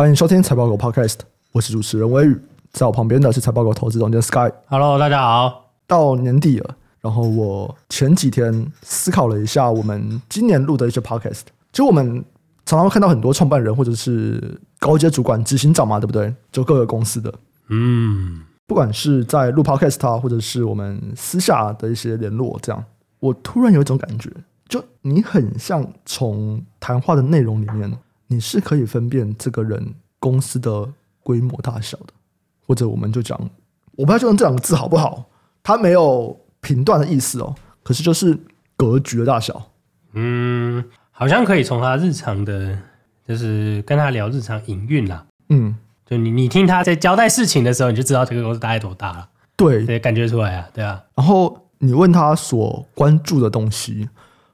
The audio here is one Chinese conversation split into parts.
欢迎收听财报狗 Podcast，我是主持人威宇，在我旁边的是财报狗投资总监 Sky。Hello，大家好。到年底了，然后我前几天思考了一下，我们今年录的一些 Podcast。其实我们常常会看到很多创办人或者是高阶主管、执行长嘛，对不对？就各个公司的，嗯，不管是在录 Podcast 啊，或者是我们私下的一些联络，这样，我突然有一种感觉，就你很像从谈话的内容里面，你是可以分辨这个人公司的规模大小的，或者我们就讲，我不知道就用这两个字好不好？它没有评断的意思哦，可是就是格局的大小。嗯，好像可以从他日常的，就是跟他聊日常营运啦。嗯，就你你听他在交代事情的时候，你就知道这个公司大概多大了。对，对，感觉出来啊，对啊。然后你问他所关注的东西，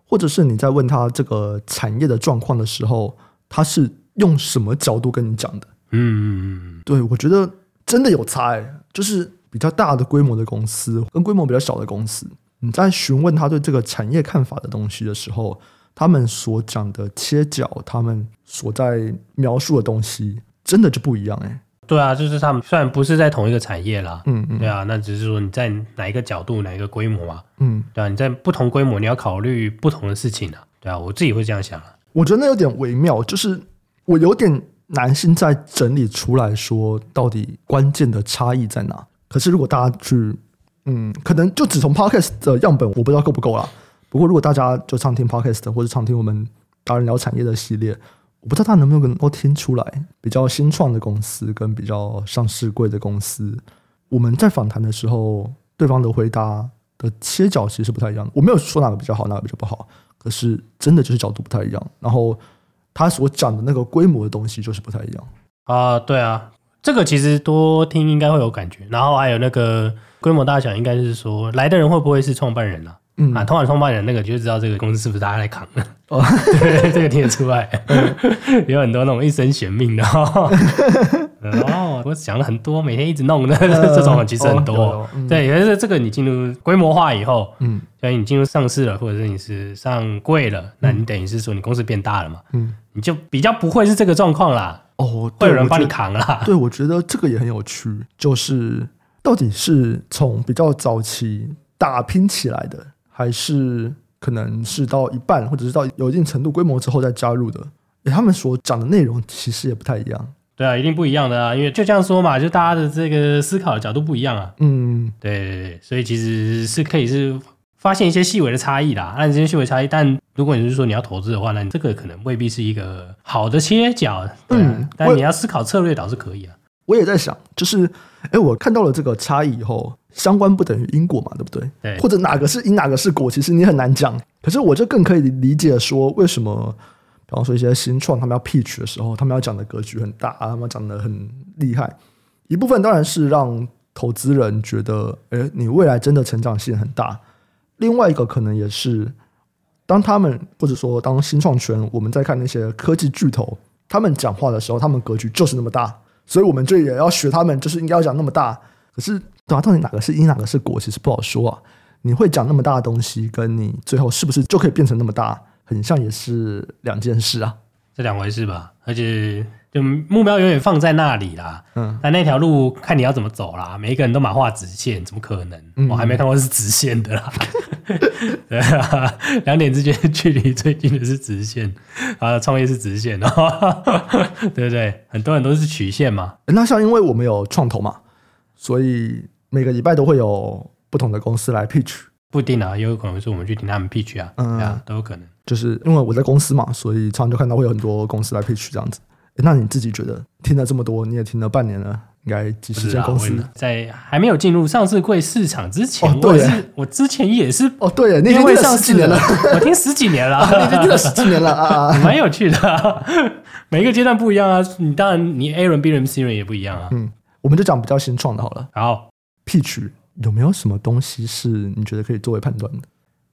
或者是你在问他这个产业的状况的时候，他是用什么角度跟你讲的？嗯嗯嗯，对，我觉得真的有差欸，就是。比较大的规模的公司跟规模比较小的公司，你在询问他对这个产业看法的东西的时候，他们所讲的切角，他们所在描述的东西，真的就不一样哎。对啊，就是他们虽然不是在同一个产业啦，嗯嗯，对啊，那只是说你在哪一个角度、哪一个规模嘛，嗯，对啊，你在不同规模，你要考虑不同的事情啊，对啊，我自己会这样想啊。我觉得那有点微妙，就是我有点难心在整理出来说，到底关键的差异在哪。可是，如果大家去，嗯，可能就只从 Podcast 的样本，我不知道够不够啦。不过，如果大家就常听 Podcast 或者常听我们达人聊产业的系列，我不知道大家能不能够听出来，比较新创的公司跟比较上市贵的公司，我们在访谈的时候，对方的回答的切角其实不太一样。我没有说哪个比较好，哪个比较不好，可是真的就是角度不太一样。然后他所讲的那个规模的东西就是不太一样啊，对啊。这个其实多听应该会有感觉，然后还有那个规模大小，应该是说来的人会不会是创办人啊？嗯啊，通常创办人那个就知道这个公司是不是大家来扛的。哦，对，这个听得出来，有很多那种一生悬命的哦。哦，我讲了很多，每天一直弄的 这种其实很多。哦嗯、对，可是这个你进入规模化以后，嗯，所以你进入上市了，或者是你是上柜了，那你等于是说你公司变大了嘛？嗯，你就比较不会是这个状况啦。哦，会有人帮你扛啦。对，我觉得这个也很有趣，就是到底是从比较早期打拼起来的，还是可能是到一半，或者是到有一定程度规模之后再加入的？诶，他们所讲的内容其实也不太一样。对啊，一定不一样的啊，因为就这样说嘛，就大家的这个思考的角度不一样啊。嗯，对对对，所以其实是可以是。发现一些细微的差异啦，按这些细微差异，但如果你是说你要投资的话，那你这个可能未必是一个好的切角。嗯，但你要思考策略倒是可以啊。我也在想，就是，哎，我看到了这个差异以后，相关不等于因果嘛，对不对？对。或者哪个是因，哪个是果，其实你很难讲。可是我就更可以理解说，为什么，比方说一些新创他们要 pitch 的时候，他们要讲的格局很大，他们讲的很厉害。一部分当然是让投资人觉得，哎，你未来真的成长性很大。另外一个可能也是，当他们或者说当新创圈，我们在看那些科技巨头，他们讲话的时候，他们格局就是那么大，所以我们就也要学他们，就是应该要讲那么大。可是，对啊，到底哪个是因，哪个是果，其实不好说啊。你会讲那么大的东西，跟你最后是不是就可以变成那么大，很像也是两件事啊，这两回事吧，而且。就目标永远放在那里啦，嗯，但那条路看你要怎么走啦。每一个人都马画直线，怎么可能？嗯、我还没看过是直线的啦。对啊，两点之间距离最近的是直线啊，创业是直线哦，对不对？很多人都是曲线嘛。那像因为我们有创投嘛，所以每个礼拜都会有不同的公司来 pitch，不一定啊，也有可能是我们去听他们 pitch 啊，嗯啊，都有可能。就是因为我在公司嘛，所以常常就看到会有很多公司来 pitch 这样子。那你自己觉得听了这么多，你也听了半年了，应该几十家公司，在还没有进入上市柜市场之前，哦、对，我之前也是哦，对，你已经听了十几年了，我听十几年了，你已经听了十几年了啊，蛮有趣的、啊，每一个阶段不一样啊，你当然你 A 轮、B 轮、C 轮也不一样啊，嗯，我们就讲比较新创的好了，好，Pitch 有没有什么东西是你觉得可以作为判断的？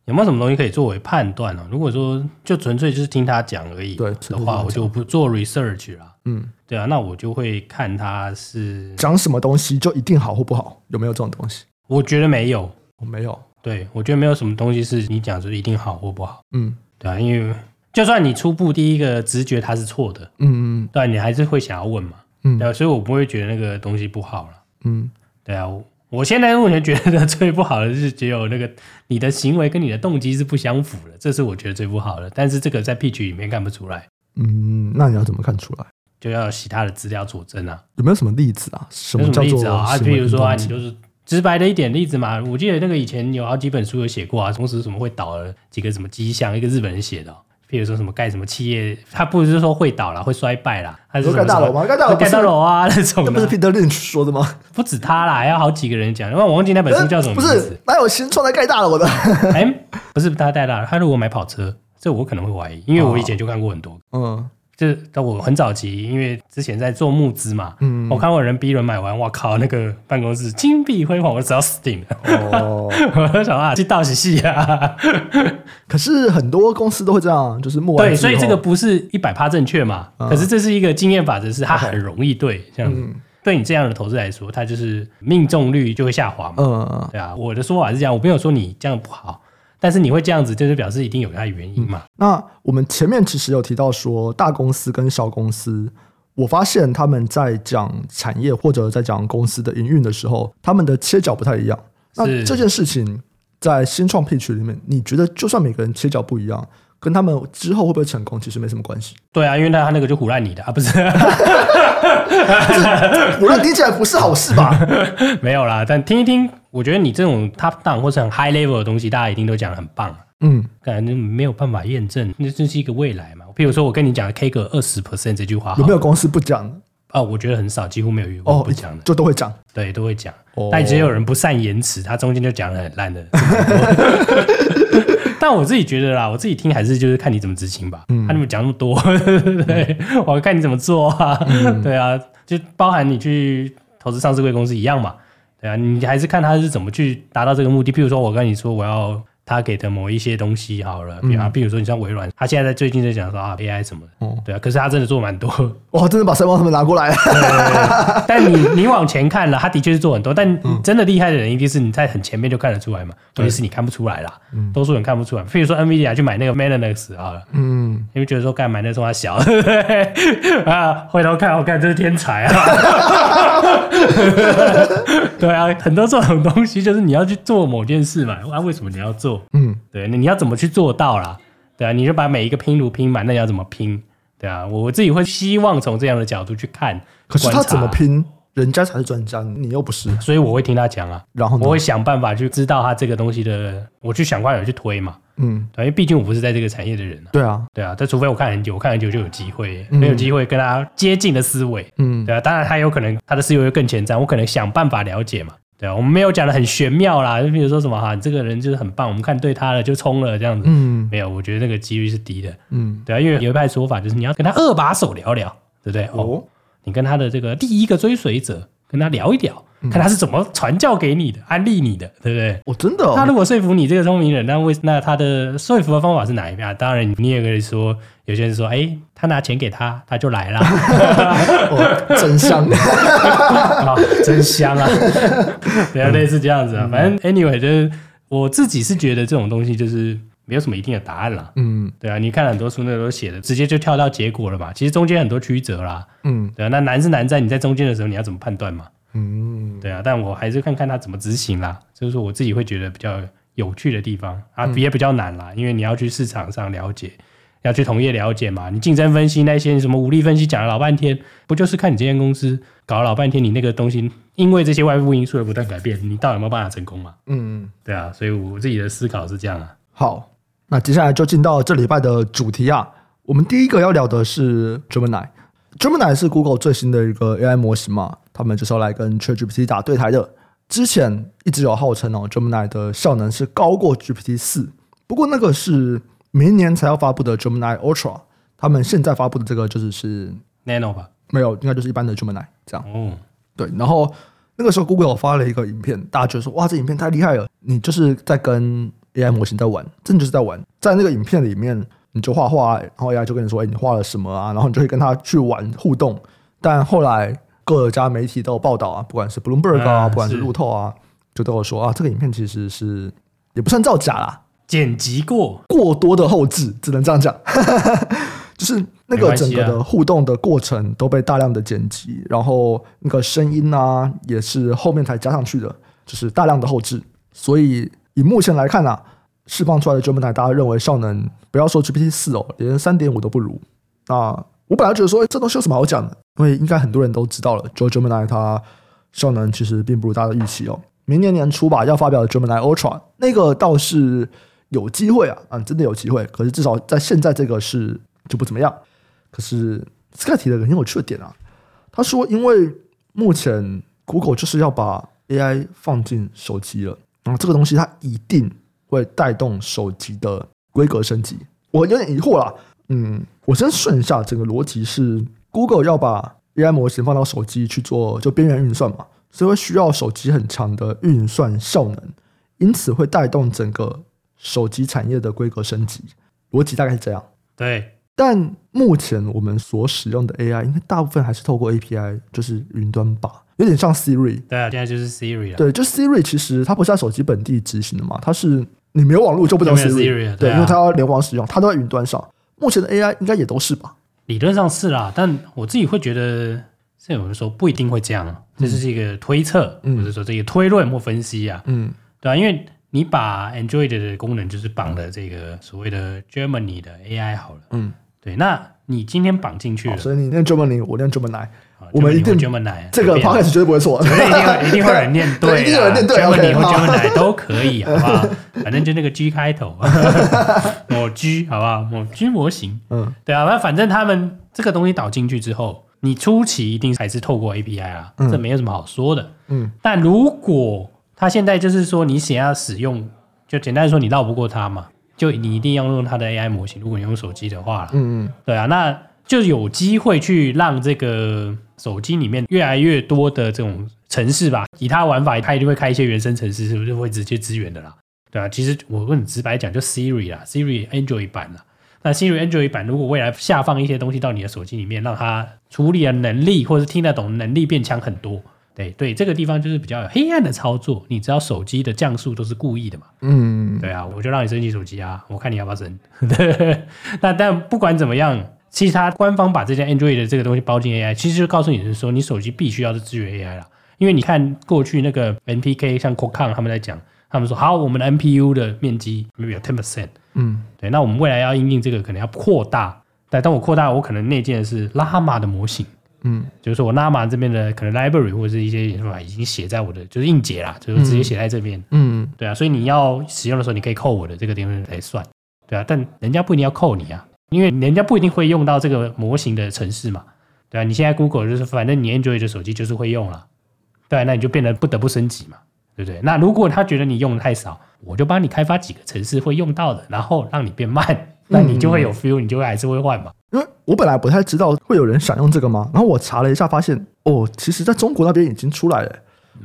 有没有什么东西可以作为判断呢？如果说就纯粹就是听他讲而已的话，我就不做 research 了。嗯，对啊，那我就会看他是讲什么东西就一定好或不好，有没有这种东西？我觉得没有，我没有。对，我觉得没有什么东西是你讲就一定好或不好。嗯，对啊，因为就算你初步第一个直觉它是错的，嗯嗯，对，你还是会想要问嘛，嗯，对，啊所以我不会觉得那个东西不好了，嗯，对啊，我我现在目前觉得 最不好的是只有那个你的行为跟你的动机是不相符的，这是我觉得最不好的，但是这个在 pitch 里面看不出来，嗯，那你要怎么看出来？就要其他的资料佐证啊，有没有什么例子啊？什么例子啊？比如说啊，你就是。直白的一点例子嘛，我记得那个以前有好几本书有写过啊，同时什么会倒了几个什么迹象，一个日本人写的，譬如说什么盖什么企业，他不是说会倒了，会衰败啦，还是盖大楼吗？盖大楼，盖大楼啊 那种。那不是 Peter Lynch 说的吗？不止他啦，还有好几个人讲。因为我忘记那本书叫什么名字。不是，哪有新创在盖大楼的？哎，不是他盖大楼，他如果买跑车，这我可能会怀疑，因为我以前就看过很多。嗯。就是我很早期，因为之前在做募资嘛，嗯，我看过人 B 轮买完，我靠，那个办公室金碧辉煌，我只要死定了。哦，我就想啊，这倒是戏啊。可是很多公司都会这样，就是募完。对，所以这个不是一百趴正确嘛？嗯、可是这是一个经验法则，是它很容易对，这样子。嗯、对你这样的投资来说，它就是命中率就会下滑嘛。嗯，对啊，我的说法是这样，我没有说你这样不好。但是你会这样子，就是表示一定有它的原因嘛？嗯、那我们前面其实有提到说，大公司跟小公司，我发现他们在讲产业或者在讲公司的营运的时候，他们的切角不太一样。那这件事情在新创 pitch 里面，你觉得就算每个人切角不一样，跟他们之后会不会成功，其实没什么关系？对啊，因为他那个就唬烂你的啊，不是？唬烂听起来不是好事吧？没有啦，但听一听。我觉得你这种 top down 或是很 high level 的东西，大家一定都讲得很棒。嗯，感觉没有办法验证，那这是一个未来嘛？比如说我跟你讲 K 个二十 percent 这句话，有没有公司不讲？哦，我觉得很少，几乎没有遇过不讲的，哦，就都会讲。对，都会讲。哦，但只有人不善言辞，他中间就讲的很烂的。但我自己觉得啦，我自己听还是就是看你怎么执行吧。嗯，他那么讲那么多，对，我看你怎么做啊。嗯，对啊，就包含你去投资上市贵公司一样嘛。对啊，你还是看他是怎么去达到这个目的。譬如说，我跟你说我要他给的某一些东西好了，比啊，譬如说你像微软，他现在在最近在讲说啊 AI 什么的，哦，对啊，可是他真的做蛮多，哇，真的把赛博他们拿过来了。对对对，但你你往前看了，他的确是做很多，但真的厉害的人一定是你在很前面就看得出来嘛，问题是你看不出来啦，嗯，多数人看不出来。譬如说 NVIDIA 去买那个 Mellanox 好了，嗯，因为觉得说干买那时候他小，啊，回头看我看这是天才啊。对啊，很多这种东西就是你要去做某件事嘛，啊，为什么你要做？嗯，对，那你要怎么去做到啦？对啊，你就把每一个拼图拼满，那你要怎么拼？对啊，我自己会希望从这样的角度去看。可是他怎么拼？人家才是专家，你又不是，所以我会听他讲啊，然后我会想办法去知道他这个东西的，我去想办法去推嘛。嗯，对，因为毕竟我不是在这个产业的人啊。对啊，对啊，但除非我看很久，我看很久就有机会，没有机会跟他接近的思维。嗯，对啊，当然他有可能他的思维会更前瞻，我可能想办法了解嘛。对啊，我们没有讲的很玄妙啦，就比如说什么哈，这个人就是很棒，我们看对他了就冲了这样子。嗯，没有，我觉得那个几率是低的。嗯，对啊，因为有一派说法就是你要跟他二把手聊聊，对不对？哦，你跟他的这个第一个追随者。跟他聊一聊，看他是怎么传教给你的、嗯、安利你的，对不对？我、哦、真的、哦，他如果说服你这个聪明人，那为那他的说服的方法是哪一边啊？当然，你也可以说，有些人说，哎，他拿钱给他，他就来了，哦、真香啊，真香啊，对啊，类似这样子啊。嗯、反正 anyway，就是我自己是觉得这种东西就是。没有什么一定的答案啦，嗯，对啊，你看很多书那都写的，直接就跳到结果了嘛。其实中间很多曲折啦，嗯，对啊，那难是难在你在中间的时候你要怎么判断嘛，嗯，对啊，但我还是看看他怎么执行啦，就是说我自己会觉得比较有趣的地方。啊，也比较难啦，因为你要去市场上了解，要去同业了解嘛，你竞争分析那些什么武力分析讲了老半天，不就是看你这间公司搞了老半天，你那个东西因为这些外部因素而不断改变，你到底有没有办法成功嘛？嗯，对啊，所以我自己的思考是这样啊，好。那接下来就进到这礼拜的主题啊。我们第一个要聊的是 Gemini。Gemini 是 Google 最新的一个 AI 模型嘛，他们就是要来跟 ChatGPT 打对台的。之前一直有号称哦，Gemini 的效能是高过 GPT 四，不过那个是明年才要发布的 Gemini Ultra。他们现在发布的这个就是是 Nano 吧？没有，应该就是一般的 Gemini 这样。哦，对。然后那个时候 Google 发了一个影片，大家觉得说哇，这影片太厉害了，你就是在跟。AI 模型在玩，真的就是在玩。在那个影片里面，你就画画，然后 AI 就跟你说：“哎，你画了什么啊？”然后你就会跟他去玩互动。但后来各家媒体都有报道啊，不管是 Bloomberg 啊，不管是路透啊，就都有说啊，这个影片其实是也不算造假啦。剪辑过过多的后置，只能这样讲，就是那个整个的互动的过程都被大量的剪辑，然后那个声音啊也是后面才加上去的，就是大量的后置。所以以目前来看啊，释放出来的 Gemini 大家认为效能不要说 GPT 四哦，连三点五都不如。那我本来觉得说，这东西有什么好讲的？因为应该很多人都知道了，就 Gemini 它效能其实并不如大家的预期哦。明年年初吧，要发表的 Gemini Ultra 那个倒是有机会啊，啊，真的有机会。可是至少在现在这个是就不怎么样。可是 Sky 提了个很有趣的点啊，他说，因为目前 Google 就是要把 AI 放进手机了，然后这个东西它一定会带动手机的规格升级。我有点疑惑啦，嗯，我先顺一下整个逻辑是，Google 要把 AI 模型放到手机去做就边缘运算嘛。所以会需要手机很强的运算效能，因此会带动整个手机产业的规格升级。逻辑大概是这样。对，但目前我们所使用的 AI，应该大部分还是透过 API，就是云端吧，有点像 Siri。对啊，现在就是 Siri 了。对，就 Siri 其实它不是在手机本地执行的嘛，它是你没有网络就不能 Siri。Siri 对，对啊，因为它要联网使用，它都在云端上。目前的 AI 应该也都是吧？理论上是啦，但我自己会觉得。这有人说不一定会这样，这是一个推测，嗯、或者说这个推论或分析啊，嗯，对啊？因为你把 Android 的功能就是绑了这个所谓的 Germany 的 AI 好了，嗯，对，那你今天绑进去了，所以你念 Germany，我念 Gemini，我们一定 Gemini，这个 podcast 绝对不会错，绝对一定会一定会有人念 对，一定有人念对，Gemini 或 Gemini 都可以，好不好？反正就那个 G 开头，某 G 好不好？某 G 模型，嗯，对啊，那反正他们这个东西导进去之后。你初期一定还是透过 API 啊，这没有什么好说的。嗯，但如果他现在就是说你想要使用，就简单说你绕不过他嘛，就你一定要用他的 AI 模型。如果你用手机的话，嗯嗯，对啊，那就有机会去让这个手机里面越来越多的这种程式吧，以他玩法，他一定会开一些原生程式，是不是会直接支援的啦？对啊，其实我跟你直白讲，就 Siri 啦，Siri Android 版啦。那 Siri Android 版如果未来下放一些东西到你的手机里面，让它处理的能力或者是听得懂能力变强很多，对对，这个地方就是比较有黑暗的操作。你知道手机的降速都是故意的嘛？嗯，对啊，我就让你升级手机啊，我看你要不要升。那但不管怎么样，其实它官方把这件 Android 的这个东西包进 AI，其实就告诉你是说，你手机必须要是支援 AI 了，因为你看过去那个 NPK 像 Qualcomm 他们在讲。他们说好，我们的 NPU 的面积 maybe 有 ten percent，嗯，对，那我们未来要应用这个，可能要扩大。但当我扩大，我可能内建的是 Llama 的模型，嗯，就是说我 Llama 这边的可能 library 或者是一些演算法已经写在我的就是硬解啦，就是直接写在这边，嗯，对啊，所以你要使用的时候，你可以扣我的这个地方来算，对啊，但人家不一定要扣你啊，因为人家不一定会用到这个模型的城市嘛，对啊，你现在 Google 就是反正你 Android 的手机就是会用了，对啊，那你就变得不得不升级嘛。对不对？那如果他觉得你用的太少，我就帮你开发几个城市会用到的，然后让你变慢，那你就会有 feel，你就会还是会换嘛。因为我本来不太知道会有人想用这个吗，然后我查了一下，发现哦，其实在中国那边已经出来了。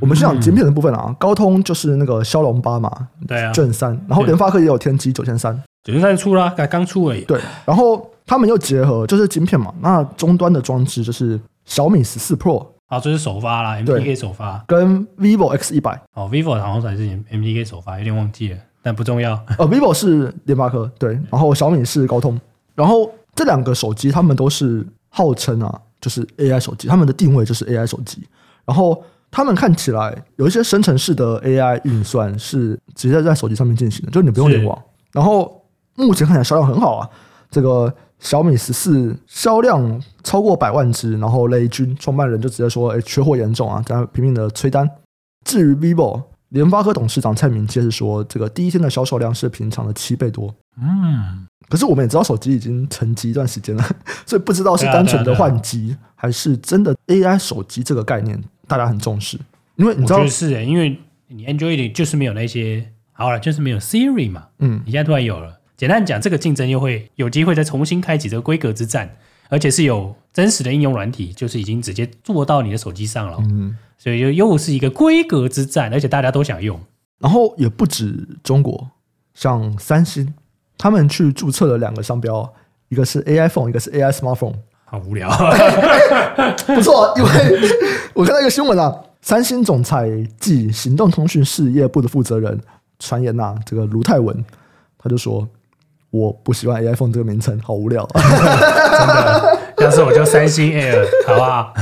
我们是讲晶片的部分啊，嗯、高通就是那个骁龙八嘛，对啊，Gen 三，然后联发科也有天玑九千三，九千三出啦，才刚出而已。对，然后他们又结合就是晶片嘛，那终端的装置就是小米十四 Pro。啊，这是首发啦，MTK 首发，跟 vivo X 一百。哦，vivo 好像才是 MTK 首发，有点忘记了，但不重要。呃，vivo 是联发科，对，然后小米是高通，然后这两个手机他们都是号称啊，就是 AI 手机，他们的定位就是 AI 手机，然后他们看起来有一些生成式的 AI 运算是直接在手机上面进行的，就是你不用联网，然后目前看起来销量很好啊，这个。小米十四销量超过百万只，然后雷军创办人就直接说：“哎，缺货严重啊，在拼命的催单。”至于 vivo，联发科董事长蔡明介是说：“这个第一天的销售量是平常的七倍多。”嗯，可是我们也知道手机已经沉寂一段时间了，所以不知道是单纯的换机，还是真的 AI 手机这个概念大家很重视。因为你知道是、欸，因为你 Android 就是没有那些好了，就是没有 Siri 嘛。嗯，你现在突然有了。简单讲，这个竞争又会有机会再重新开启这个规格之战，而且是有真实的应用软体，就是已经直接做到你的手机上了。嗯，所以就又是一个规格之战，而且大家都想用。然后也不止中国，像三星，他们去注册了两个商标，一个是 AI phone，一个是 AI smartphone。好无聊，不错，因为我看到一个新闻啊，三星总裁暨行动通讯事业部的负责人传言呐、啊，这个卢泰文。他就说：“我不喜欢 iPhone 这个名称，好无聊。”真的，要是我就三星 Air，好不好？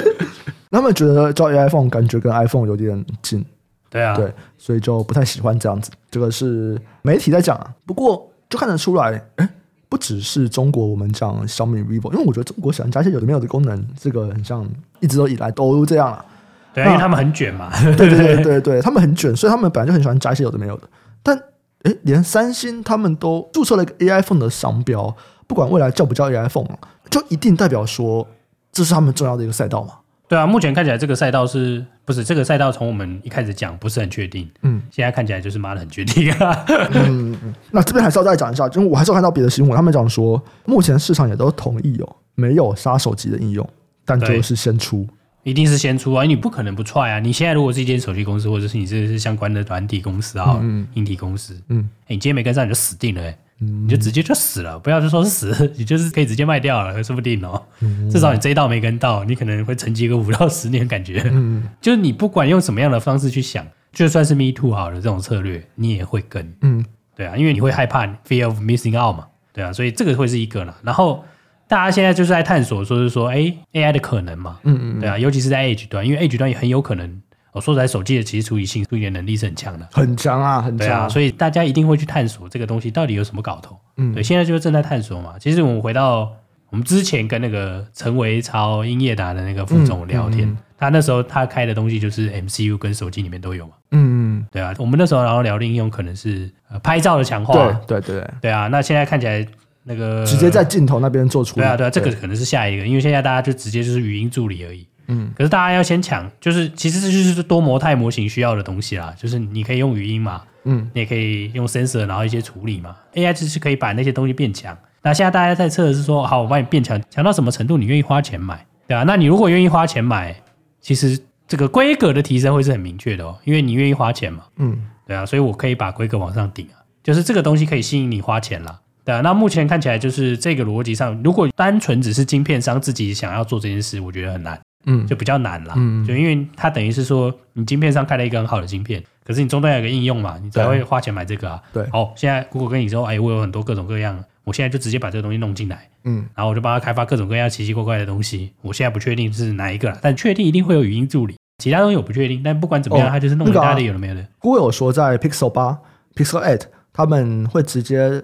他们觉得叫 iPhone 感觉跟 iPhone 有点近，对啊，对，所以就不太喜欢这样子。这个是媒体在讲啊，不过就看得出来，哎，不只是中国，我们讲小米、vivo，因为我觉得中国喜欢加一些有的没有的功能，这个很像一直都以来都这样了。对，因为他们很卷嘛。对对对对对，他们很卷，所以他们本来就很喜欢加一些有的没有的。但哎，连三星他们都注册了一个 A iPhone 的商标，不管未来叫不叫 A iPhone，就一定代表说这是他们重要的一个赛道嘛。对啊，目前看起来这个赛道是不是这个赛道？从我们一开始讲不是很确定，嗯，现在看起来就是妈的很确定啊。嗯嗯，那这边还是要再讲一下，因为我还是要看到别的新闻，他们讲说目前市场也都同意哦，没有杀手级的应用，但就是先出，一定是先出啊，你不可能不踹啊。你现在如果是一间手机公司，或者是你这是相关的软体公司啊，嗯，硬体公司，嗯，哎，你今天没跟上你就死定了，哎。你就直接就死了，不要就说是死，你就是可以直接卖掉了，说不定哦。至少你这一道没跟到，你可能会沉寂个五到十年，感觉。嗯就是你不管用什么样的方式去想，就算是 Me Too 好了这种策略，你也会跟。嗯，对啊，因为你会害怕 Fear of Missing Out 嘛，对啊，所以这个会是一个了。然后大家现在就是在探索，说是说，哎，AI 的可能嘛，嗯嗯，对啊，尤其是在 Edge 端，因为 Edge 端也很有可能。我说实在，手机的其实处理性、处理能力是很强的，很强啊，很强啊。所以大家一定会去探索这个东西到底有什么搞头。嗯，对，现在就是正在探索嘛。其实我们回到我们之前跟那个陈维超、英业达的那个副总聊天，嗯嗯嗯、他那时候他开的东西就是 MCU 跟手机里面都有嘛。嗯嗯，对啊。我们那时候然后聊的应用可能是拍照的强化，对对对对啊。那现在看起来那个直接在镜头那边做出来，对啊对啊，这个可能是下一个，因为现在大家就直接就是语音助理而已。嗯，可是大家要先抢，就是其实这就是多模态模型需要的东西啦，就是你可以用语音嘛，嗯，你也可以用 sensor，然后一些处理嘛，AI 就是可以把那些东西变强。那现在大家在测的是说，好，我帮你变强，强到什么程度，你愿意花钱买，对啊，那你如果愿意花钱买，其实这个规格的提升会是很明确的哦，因为你愿意花钱嘛，嗯，对啊，所以我可以把规格往上顶啊，就是这个东西可以吸引你花钱啦。对啊，那目前看起来就是这个逻辑上，如果单纯只是晶片商自己想要做这件事，我觉得很难。嗯，就比较难啦。嗯，就因为它等于是说，你晶片上开了一个很好的晶片，可是你终端有个应用嘛，你才会花钱买这个啊。对，好，现在 Google 跟你说，哎，我有很多各种各样，我现在就直接把这个东西弄进来，嗯，然后我就帮他开发各种各样奇奇怪怪的东西。我现在不确定是哪一个，但确定一定会有语音助理，其他东西我不确定。但不管怎么样，它就是弄一大堆有的没有的。Google 有说在 Pixel 八、Pixel Eight 他们会直接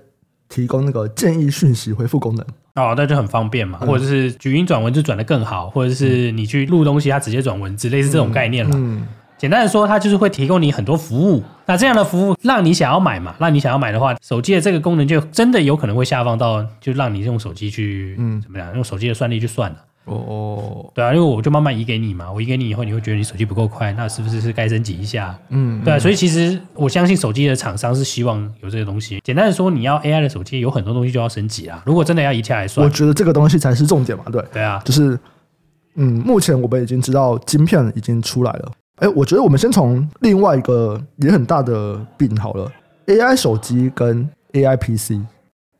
提供那个建议讯息回复功能。哦，那就很方便嘛，或者是语音转文字转的更好，或者是你去录东西，它直接转文字，类似这种概念了。嗯，简单的说，它就是会提供你很多服务。那这样的服务让你想要买嘛？让你想要买的话，手机的这个功能就真的有可能会下放到，就让你用手机去，嗯，怎么样？用手机的算力去算了。哦，对啊，因为我就慢慢移给你嘛，我移给你以后，你会觉得你手机不够快，那是不是是该升级一下？嗯，对啊，所以其实我相信手机的厂商是希望有这些东西。简单的说，你要 AI 的手机，有很多东西就要升级啊。如果真的要移起来算，我觉得这个东西才是重点嘛。对，对啊，就是嗯，目前我们已经知道晶片已经出来了。哎，我觉得我们先从另外一个也很大的病好了，AI 手机跟 AI PC。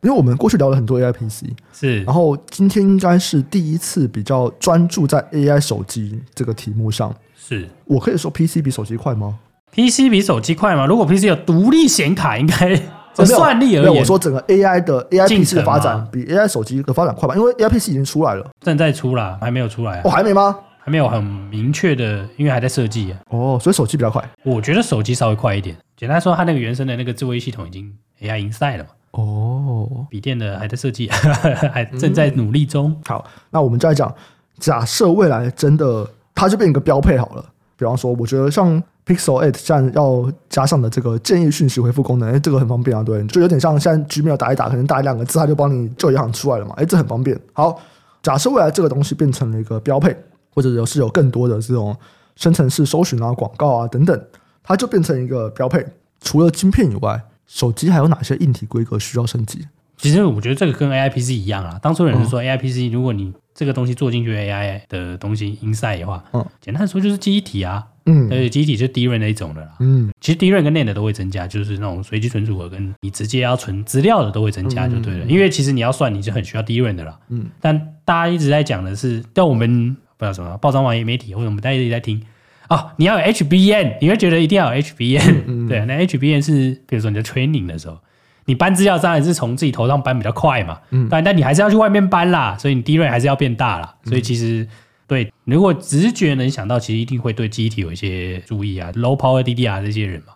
因为我们过去聊了很多 AI PC，是，然后今天应该是第一次比较专注在 AI 手机这个题目上。是，我可以说 PC 比手机快吗？PC 比手机快吗？如果 PC 有独立显卡，应该 这算力而言，我说整个 AI 的 AI PC 的发展比 AI 手机的发展快吧？因为 AI PC 已经出来了，正在出啦，还没有出来。哦，还没吗？还没有很明确的，因为还在设计啊。哦，所以手机比较快。我觉得手机稍微快一点。简单说，它那个原生的那个智慧系统已经 AI Inside 了嘛。哦，笔电的还在设计，还正在努力中。嗯、好，那我们再讲，假设未来真的它就变一个标配好了。比方说，我觉得像 Pixel 8现在要加上的这个建议讯息回复功能，哎，这个很方便啊。对，就有点像现在 Gmail 打一打，可能打一两个字，它就帮你就银行出来了嘛。哎，这很方便。好，假设未来这个东西变成了一个标配，或者有是有更多的这种生成式搜寻啊、广告啊等等，它就变成一个标配。除了晶片以外，手机还有哪些硬体规格需要升级？其实我觉得这个跟 A I P C 一样啊。当初有人是说 A I P C，如果你这个东西做进去 A I 的东西 inside 的话，嗯，简单说就是记忆体啊，嗯，而且记忆体就是 DRAM 那一种的啦，嗯，其实 DRAM 跟 NAND 都会增加，就是那种随机存储和跟你直接要存资料的都会增加，就对了。因为其实你要算，你就很需要 DRAM 的啦，嗯。但大家一直在讲的是，但我们不知道什么报章网页媒体或者我们大家一直在听。哦，你要有 HBN，你会觉得一定要有 HBN、对，那 HBN 是比如说你在 training 的时候，你搬资料当然是从自己头上搬比较快嘛，嗯，但但你还是要去外面搬啦，所以你 DRAM 还是要变大啦。所以其实对，如果直觉能想到，其实一定会对记忆体有一些注意啊，Low Power DDR 这些人嘛，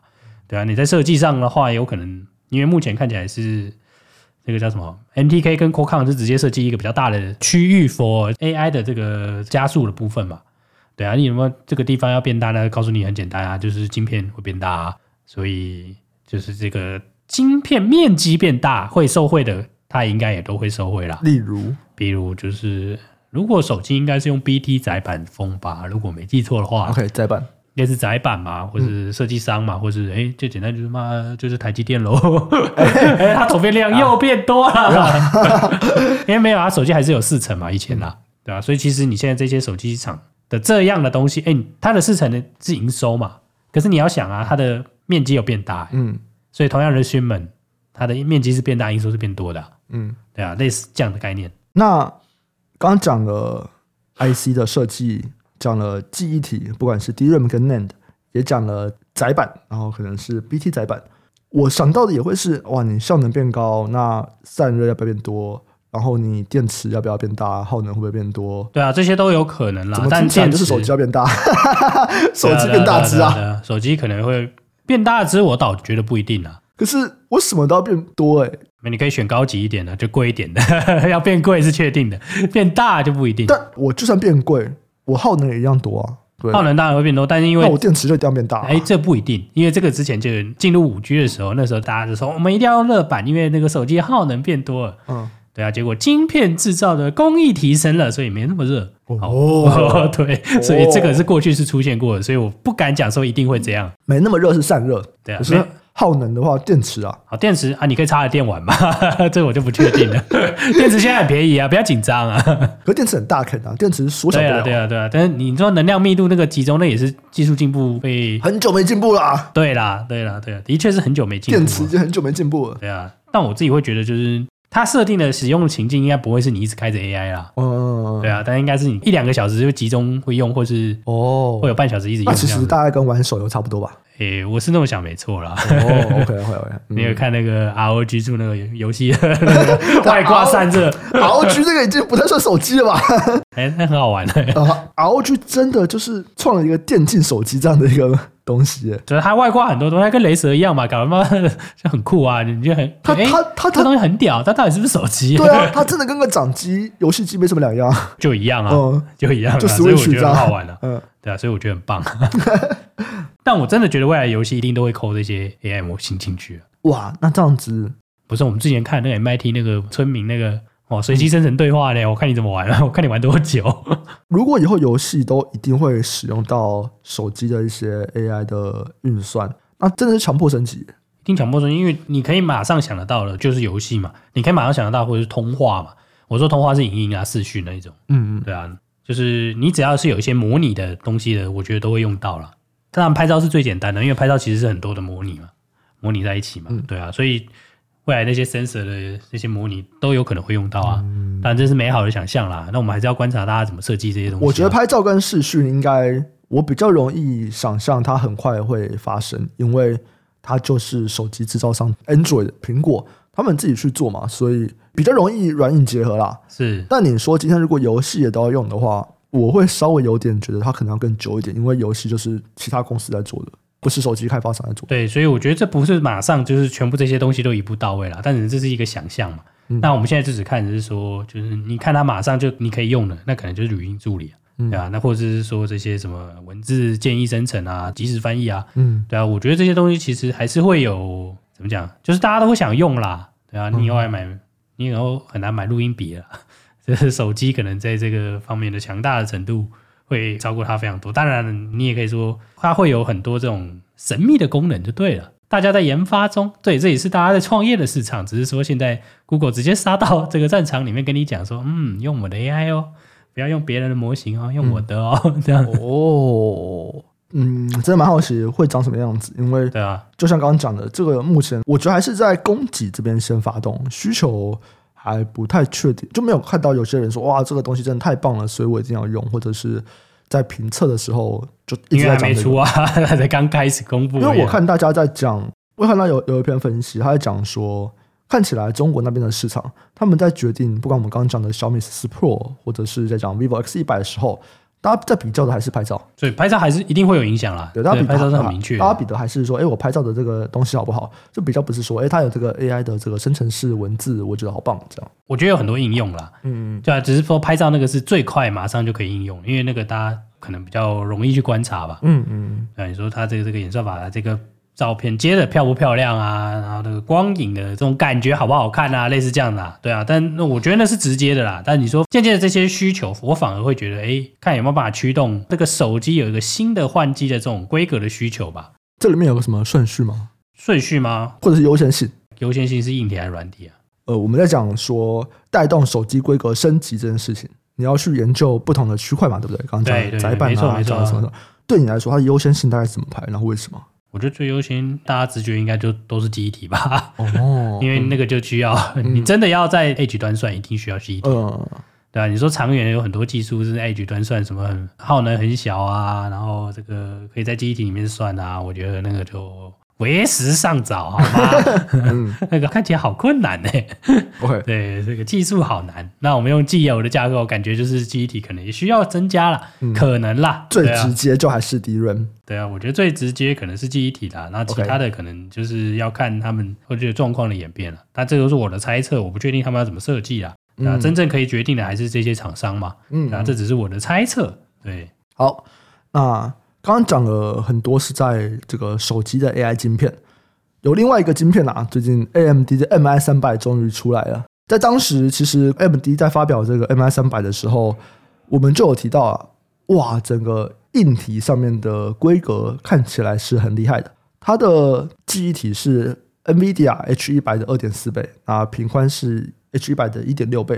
对啊，你在设计上的话，有可能因为目前看起来是这个叫什么 MTK 跟 Qualcomm 是直接设计一个比较大的区域 for AI 的这个加速的部分嘛，对啊，你有没有这个地方要变大呢？告诉你很简单啊，就是晶片会变大啊，所以就是这个。晶片面积变大，会受惠的，它应该也都会受惠啦。例如，比如就是，如果手机应该是用 BT 载板封吧，如果没记错的话，OK，载板应该是窄板嘛，或是设计商嘛，嗯、或是哎，最简单就是嘛，就是台积电喽。哎，它总变量又变多了，啊、因为没有啊手机还是有四层嘛，以前啦，对吧、啊？所以其实你现在这些手机厂的这样的东西，哎，它的四层呢是营收嘛，可是你要想啊，它的面积有变大，嗯。所以同样的 shipment，它的面积是变大，营收是变多的。嗯，对啊，类似这样的概念。那刚刚讲了 IC 的设计，讲了记忆体，不管是 DRAM 跟 NAND，也讲了载板，然后可能是 BT 载板。我想到的也会是，哇，你效能变高，那散热要不要变多？然后你电池要不要变大？耗能会不会变多？对啊，这些都有可能啦。怎么听起来就是手机要变大，手机变大只啊？手机可能会。变大只，我倒觉得不一定啊。可是我什么都要变多哎、欸，那你可以选高级一点的，就贵一点的。要变贵是确定的，变大就不一定。但我就算变贵，我耗能也一样多啊。对，耗能当然会变多，但是因为那我电池就一定要变大、啊。哎，这不一定，因为这个之前就进入五 G 的时候，那时候大家就说我们一定要用热板，因为那个手机耗能变多了。嗯。对啊，结果晶片制造的工艺提升了，所以没那么热。哦，对，所以这个是过去是出现过的，所以我不敢讲说一定会这样。没那么热是散热，对啊。可是耗能的话，电池啊，好，电池啊，你可以插在电玩嘛？这个我就不确定了。电池现在很便宜啊，不要紧张啊。可是电池很大坑啊，电池缩小不了。对啊，对啊，对啊。但是你说能量密度那个集中，那也是技术进步被很久没进步了。对啦，对啦，对啊，的确是很久没进步。电池就很久没进步了。对啊，但我自己会觉得就是。它设定的使用的情境应该不会是你一直开着 AI 啦，嗯，对啊，但应该是你一两个小时就集中会用，或是哦，会有半小时一直用。那其实大概跟玩手游差不多吧？诶，我是那么想，没错啦。哦，OK OK OK，你有看那个 ROG 出那个游戏 外挂散热？ROG 这 个已经不太算手机了吧？哎，那很好玩的。ROG 真的就是创了一个电竞手机这样的一个。东西，就是它外挂很多东西，它跟雷蛇一样嘛，搞他妈 就很酷啊！你觉得很它它它这东西很屌，它到底是不是手机？对啊，它真的跟个掌机、游戏机没什么两样，就一样啊，就一样，就所以我觉得很好玩的，嗯，对啊，所以我觉得很棒。但我真的觉得未来游戏一定都会抠这些 AI 模型进去。哇，那这样子不是我们之前看那个 MIT 那个村民那个。哦，随机生成对话呢？我看你怎么玩啊？我看你玩多久？如果以后游戏都一定会使用到手机的一些 AI 的运算，那真的是强迫升级。一定强迫升级，因为你可以马上想得到的，就是游戏嘛。你可以马上想得到，或者是通话嘛。我说通话是影音啊、视讯那一种。嗯嗯，对啊，就是你只要是有一些模拟的东西的，我觉得都会用到了。当然，拍照是最简单的，因为拍照其实是很多的模拟嘛，模拟在一起嘛。嗯、对啊，所以。未来那些 sensor 的那些模拟都有可能会用到啊，嗯、但这是美好的想象啦。那我们还是要观察大家怎么设计这些东西、啊。我觉得拍照跟视讯应该，我比较容易想象它很快会发生，因为它就是手机制造商 Android 苹果他们自己去做嘛，所以比较容易软硬结合啦。是，但你说今天如果游戏也都要用的话，我会稍微有点觉得它可能要更久一点，因为游戏就是其他公司在做的。不是手机开发商在做，对，所以我觉得这不是马上就是全部这些东西都一步到位了，但是这是一个想象嘛。嗯、那我们现在就只看的是说，就是你看它马上就你可以用的，那可能就是语音助理，嗯、对啊，那或者是说这些什么文字建议生成啊、即时翻译啊，嗯，对啊，我觉得这些东西其实还是会有怎么讲，就是大家都会想用啦，对啊，你以后还买，嗯、你以后很难买录音笔了，就是手机可能在这个方面的强大的程度。会超过它非常多，当然你也可以说它会有很多这种神秘的功能就对了。大家在研发中，对，这也是大家在创业的市场。只是说现在 Google 直接杀到这个战场里面跟你讲说，嗯，用我的 AI 哦，不要用别人的模型哦，用我的哦，嗯、这样哦，嗯，真的蛮好奇会长什么样子，因为对啊，就像刚刚讲的，这个目前我觉得还是在供给这边先发动需求。还不太确定，就没有看到有些人说哇，这个东西真的太棒了，所以我一定要用，或者是在评测的时候就一直在讲、这个、没出啊，他 才刚开始公布。因为我看大家在讲，我看到有有一篇分析，他在讲说看起来中国那边的市场，他们在决定，不管我们刚刚讲的小米十四 Pro，或者是在讲 vivo X 一百的时候，大家在比较的还是拍照，所以拍照还是一定会有影响啦。对，大家比拍照是很明确，大家比的还是说，哎，我拍照的这个东西好不好？就比较不是说，哎，它有这个 AI 的这个生成式文字，我觉得好棒，这样。我觉得有很多应用啦，嗯嗯，对啊，只是说拍照那个是最快，马上就可以应用，因为那个大家可能比较容易去观察吧，嗯嗯，对，你说它这个这个演算法这个。照片接的漂不漂亮啊？然后那个光影的这种感觉好不好看啊？类似这样的、啊，对啊。但那我觉得那是直接的啦。但你说渐渐的这些需求，我反而会觉得，哎，看有没有办法驱动这个手机有一个新的换机的这种规格的需求吧。这里面有个什么顺序吗？顺序吗？或者是优先性？优先性是硬体还是软体啊？呃，我们在讲说带动手机规格升级这件事情，你要去研究不同的区块嘛，对不对？刚刚讲载板啊，没错没错、啊。什么的，对你来说，它的优先性大概怎么排？然后为什么？我觉得最优先，大家直觉应该就都是记忆体吧。哦，因为那个就需要、嗯、你真的要在 Edge 端算，一定需要记忆体。嗯，对啊，你说长远有很多技术是 Edge 端算，什么很耗能很小啊，然后这个可以在记忆体里面算啊，我觉得那个就。为时尚早，好吗？嗯、那个看起来好困难呢。不会，对，这个技术好难。那我们用既有的架构，感觉就是记忆体可能也需要增加了，嗯、可能啦。最直接就还是 DRAM。对啊，我觉得最直接可能是记忆体啦。那其他的可能就是要看他们或者状况的演变了。但这都是我的猜测，我不确定他们要怎么设计啊。那真正可以决定的还是这些厂商嘛。嗯，那这只是我的猜测。对，好，那。刚刚讲了很多是在这个手机的 AI 晶片，有另外一个晶片啊，最近 AMD 的 MI 三百终于出来了。在当时，其实 AMD 在发表这个 MI 三百的时候，我们就有提到啊，哇，整个硬体上面的规格看起来是很厉害的。它的记忆体是 NVIDIA H 一百的二点四倍啊，频宽是 H 一百的一点六倍。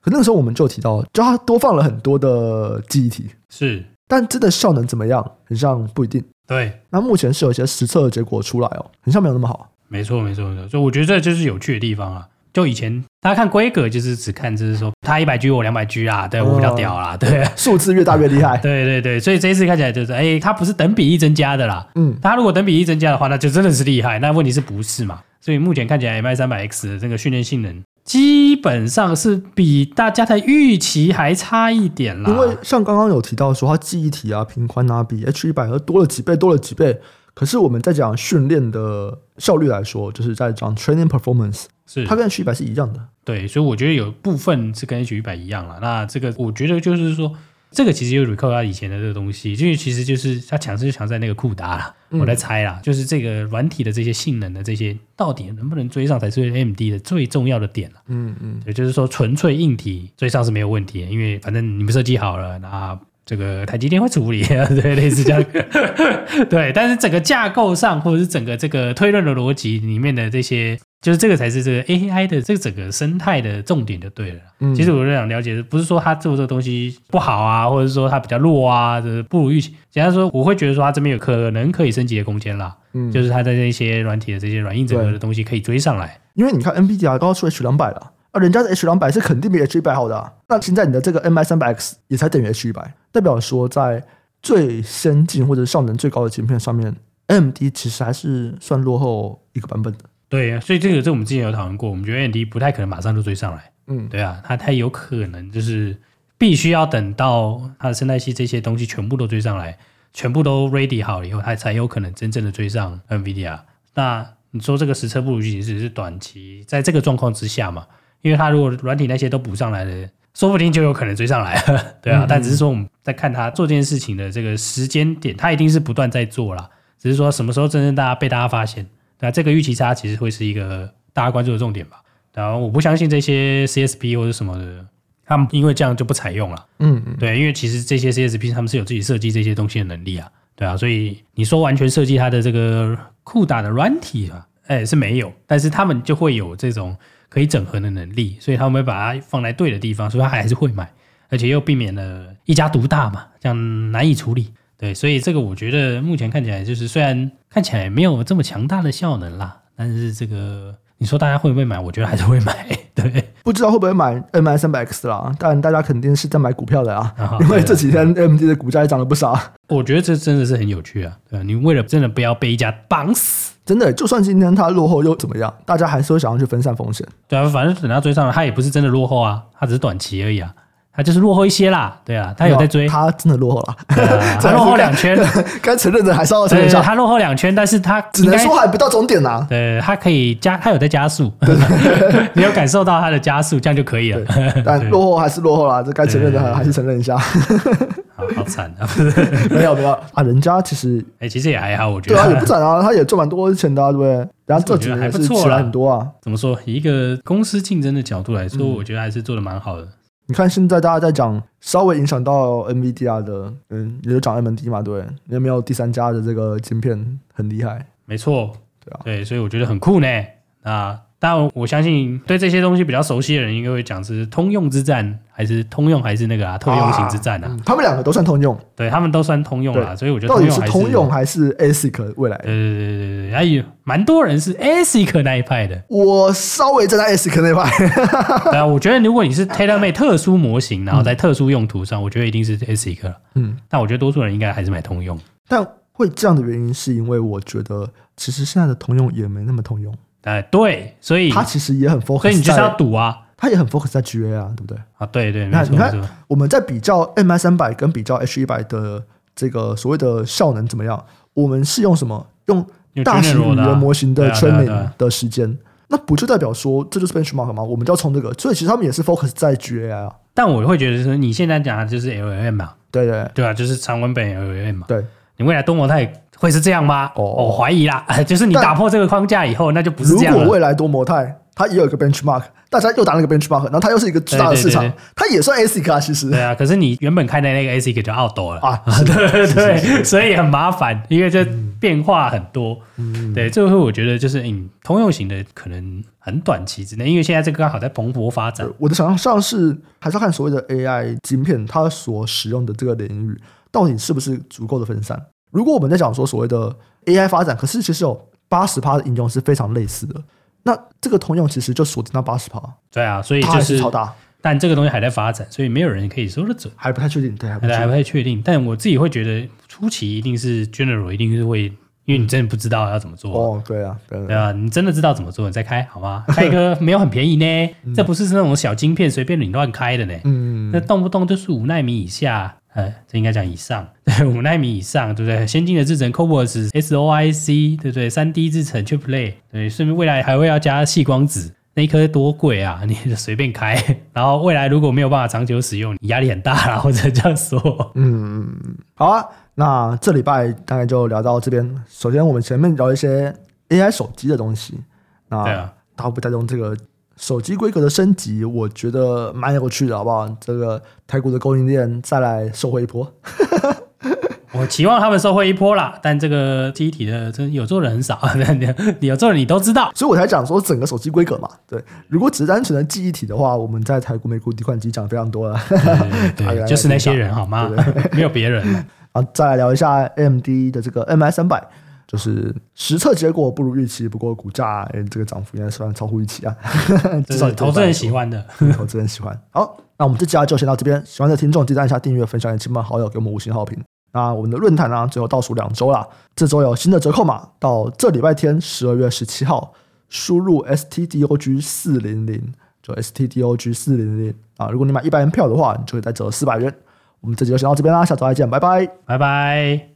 可那个时候我们就提到，就它多放了很多的记忆体，是。但真的效能怎么样？很像不一定。对，那目前是有一些实测的结果出来哦，很像没有那么好。没错，没错，没错。所以我觉得这就是有趣的地方啊。就以前大家看规格，就是只看就是说它一百 G 我两百 G 啊，对我比较屌啦，对，数字越大越厉害。对对对，所以这一次看起来就是，哎，它不是等比例增加的啦。嗯，它如果等比例增加的话，那就真的是厉害。那问题是不是嘛？所以目前看起来 MI 三百 X 的这个训练性能。基本上是比大家的预期还差一点啦。因为像刚刚有提到说，它记忆体啊、频宽啊，比 H 一百和多了几倍，多了几倍。可是我们在讲训练的效率来说，就是在讲 training performance，是它跟 H 一百是一样的。对，所以我觉得有部分是跟 H 一百一样了。那这个我觉得就是说。这个其实就 recall 他以前的这个东西，就是其实就是他强势就强在那个酷达我在猜啦，就是这个软体的这些性能的这些到底能不能追上才是 AMD 的最重要的点了。嗯嗯，也就是说纯粹硬体追上是没有问题的，因为反正你们设计好了，那这个台积电会处理啊，对，类似这样。对，但是整个架构上或者是整个这个推论的逻辑里面的这些。就是这个才是这个 AI 的这个整个生态的重点就对了。嗯，其实我是想了解，不是说他做这个东西不好啊，或者是说他比较弱啊，就是不如预期。简单说，我会觉得说他这边有可能可以升级的空间啦。嗯，就是他的这些软体的这些软硬整合的东西可以追上来。因为你看 NVIDIA 都要出 H 两百了啊，人家的 H 两百是肯定比 H 一百好的啊。那现在你的这个 MI 三百 X 也才等于 H 一百，代表说在最先进或者效能最高的芯片上面，AMD 其实还是算落后一个版本的。对啊，所以这个这我们之前有讨论过，我们觉得 AMD 不太可能马上就追上来。嗯，对啊，它它有可能就是必须要等到它的生态系这些东西全部都追上来，全部都 ready 好了以后，它才有可能真正的追上 NVIDIA。那你说这个实测不如预期是是短期，在这个状况之下嘛？因为它如果软体那些都补上来了，说不定就有可能追上来了。对啊，嗯嗯，但只是说我们在看它做这件事情的这个时间点，它一定是不断在做啦，只是说什么时候真正大家被大家发现。那这个预期差其实会是一个大家关注的重点吧。然后我不相信这些 CSP 或者什么的，他们因为这样就不采用了。嗯嗯，对，因为其实这些 CSP 他们是有自己设计这些东西的能力啊，对啊，所以你说完全设计它的这个 CUDA 的软体啊，哎是没有，但是他们就会有这种可以整合的能力，所以他们会把它放在对的地方，所以他还是会买，而且又避免了一家独大嘛，这样难以处理。对，所以这个我觉得目前看起来就是，虽然看起来没有这么强大的效能啦，但是这个你说大家会不会买？我觉得还是会买，对。不知道会不会买 MI 三百 X 啦，但大家肯定是在买股票的啊，因为这几天 AMD 的股价也涨了不少。我觉得这真的是很有趣啊，对啊？你为了真的不要被一家绑死，真的，就算今天它落后又怎么样？大家还是会想要去分散风险。对啊，反正等它追上了，它也不是真的落后啊，它只是短期而已啊。他就是落后一些啦，对啊，他有在追，他真的落后了，他落后两圈，该承认的还是要承认一下，他落后两圈，但是他只能说还不到终点呐，对，他可以加，他有在加速，你有感受到他的加速，这样就可以了，但落后还是落后啦，这该承认的还是承认一下，好好惨啊，没有没有。啊，人家其实哎，其实也还好，我觉得，对啊，也不惨啊，他也赚蛮多钱的，对。不对？然后这几年还是起来很多啊，怎么说？以一个公司竞争的角度来说，我觉得还是做的蛮好的。你看，现在大家在讲稍微影响到 NVIDIA 的，嗯，也就讲 AMD 嘛，对，有没有第三家的这个芯片很厉害？没错，对啊，对，所以我觉得很酷呢啊。但我相信对这些东西比较熟悉的人，应该会讲是通用之战，还是通用，还是那个啊特用型之战啊？啊他们两个都算通用，对他们都算通用啦。所以我觉得到底是通用还是 ASIC 未来？对对对对对，还有蛮多人是 ASIC 那一派的。我稍微站在 ASIC 那一派。对啊，我觉得如果你是 tailor-made 特殊模型，然后在特殊用途上，嗯、我觉得一定是 ASIC 了。嗯，但我觉得多数人应该还是买通用。但会这样的原因，是因为我觉得其实现在的通用也没那么通用。哎，对，所以他其实也很 focus，所以你就是要赌啊，他也很 focus 在 GA 啊，对不对？啊，对对，那你看我们在比较 MI 三百跟比较 H 一百的这个所谓的效能怎么样？我们是用什么？用大型语言模型的 training 的时间，那不就代表说这就是 benchmark 吗？我们就要冲这个，所以其实他们也是 focus 在 GA 啊。但我会觉得说，你现在讲的就是 LLM 嘛？对对对啊，就是长文本 LLM 嘛？对，你未来多模态。会是这样吗？哦，我怀疑啦，就是你打破这个框架以后，那就不是这样。如果未来多模态，它也有一个 benchmark，大家又打那个 benchmark，然后它又是一个巨大的市场，它也算 ASIC 啊，其实。对啊，可是你原本开的那个 ASIC 就 out 了啊，对对对，所以很麻烦，因为这变化很多。嗯，对，这个我觉得就是嗯，通用型的可能很短期之内，因为现在这个刚好在蓬勃发展。我的想象是，还是要看所谓的 AI 晶片，它所使用的这个领域到底是不是足够的分散。如果我们在讲说所谓的 AI 发展，可是其实有八十趴的应用是非常类似的，那这个通用其实就锁定到八十趴。对啊，所以就是超大，但这个东西还在发展，所以没有人可以说得准，还不太确定。对，还不太确定。但我自己会觉得初期一定是 general，一定是会，因为你真的不知道要怎么做。哦，对啊，对，对啊，你真的知道怎么做，你再开好吗？开一个没有很便宜呢，这不是是那种小晶片随便你乱开的呢。嗯，那动不动就是五纳米以下。呃，这应该讲以上，对，五纳米以上，对不对？先进的制程，CoWoS SOIC，对不对？三 D 制程，Chiplet，对，顺便未来还会要加细光子，那一颗多贵啊！你就随便开，然后未来如果没有办法长久使用，你压力很大啦，或者这样说。嗯，好啊，那这礼拜大概就聊到这边。首先，我们前面聊一些 AI 手机的东西，那对啊，大家不带动这个。手机规格的升级，我觉得蛮有趣的，好不好？这个台股的供应链再来收回一波，我期望他们收回一波啦。但这个记忆体的，真有做的人很少，你有做的你都知道，所以我才讲说整个手机规格嘛。对，如果只是单纯的记忆体的话，我们在台股、美股底款机讲非常多了。对，对，对，就是那些人好吗？没有别人。好，再来聊一下 AMD 的这个 MI 三百。就是实测结果不如预期，不过股价哎，这个涨幅应该算超乎预期啊。至少投资人喜欢的，投资人喜欢。好，那我们这期就先到这边。喜欢的听众记得按下订阅、分享给亲朋好友，给我们五星好评。那我们的论坛呢，最后倒数两周了，这周有新的折扣码，到这礼拜天十二月十七号，输入 STDOG 四零零，就 STDOG 四零零啊。如果你买一百元票的话，你就会再折四百元。我们这期就先到这边啦，下周再见，拜拜，拜拜。